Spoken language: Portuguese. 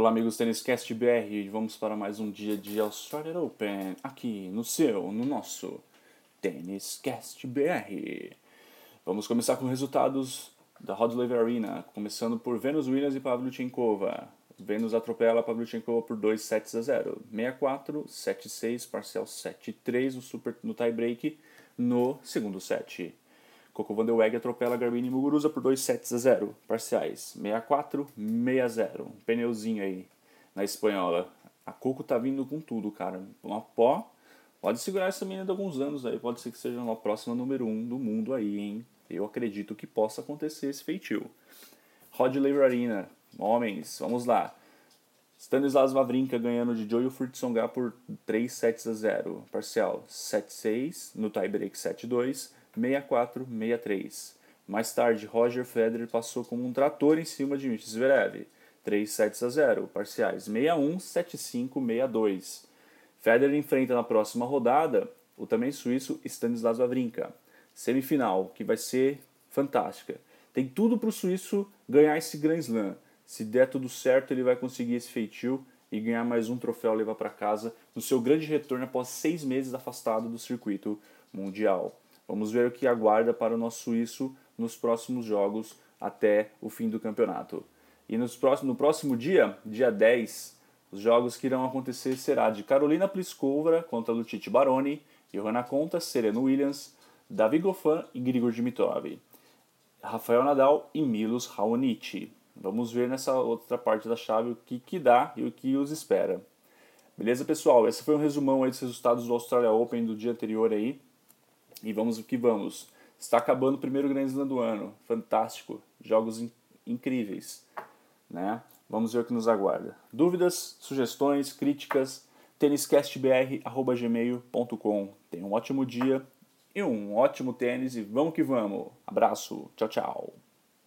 Olá amigos Tênis BR, vamos para mais um dia de Australian Open aqui no seu, no nosso Tênis BR. Vamos começar com resultados da Rod Laver Arena, começando por Venus Williams e Pavlyuchenkova. Venus atropela Pavlyuchenkova por 2 sets a 0, 6-4, 7-6, parcial 7-3 no super no tie no segundo set. Coco Van Weg atropela Garbine Muguruza por 2 sets a 0. Parciais 64, 60. Um pneuzinho aí na espanhola. A Coco tá vindo com tudo, cara. Uma pó. Pode segurar essa menina de alguns anos aí. Pode ser que seja uma próxima número 1 um do mundo aí, hein? Eu acredito que possa acontecer esse feitio. Rod Arena. Homens, vamos lá. Stanislas Wawrinka ganhando de Joey Furtsonga por 3 sets a 0. Parcial 7-6, no tiebreak 7-2. 64-63. Mais tarde, Roger Federer passou como um trator em cima de Mitch Zverev, 3 sets a 0, parciais 61, 75, 62. Federer enfrenta na próxima rodada o também suíço Stanislas Wawrinka, semifinal, que vai ser fantástica. Tem tudo para o suíço ganhar esse Grand Slam. Se der tudo certo, ele vai conseguir esse feitio e ganhar mais um troféu levar para casa no seu grande retorno após seis meses afastado do circuito mundial. Vamos ver o que aguarda para o nosso suíço nos próximos jogos até o fim do campeonato. E nos próximos, no próximo dia, dia 10, os jogos que irão acontecer será de Carolina Pliskova contra Lutite Baroni, Johanna Conta, Serena Williams, Davi Goffin e Grigor Dimitrov, Rafael Nadal e Milos Raonic. Vamos ver nessa outra parte da chave o que, que dá e o que os espera. Beleza, pessoal? Esse foi um resumão aí dos resultados do Australia Open do dia anterior aí. E vamos o que vamos. Está acabando o primeiro Grand Slam do ano. Fantástico. Jogos in incríveis. Né? Vamos ver o que nos aguarda. Dúvidas, sugestões, críticas, têniscastbr.gmail.com. Tenha um ótimo dia e um ótimo tênis e vamos que vamos. Abraço. Tchau, tchau.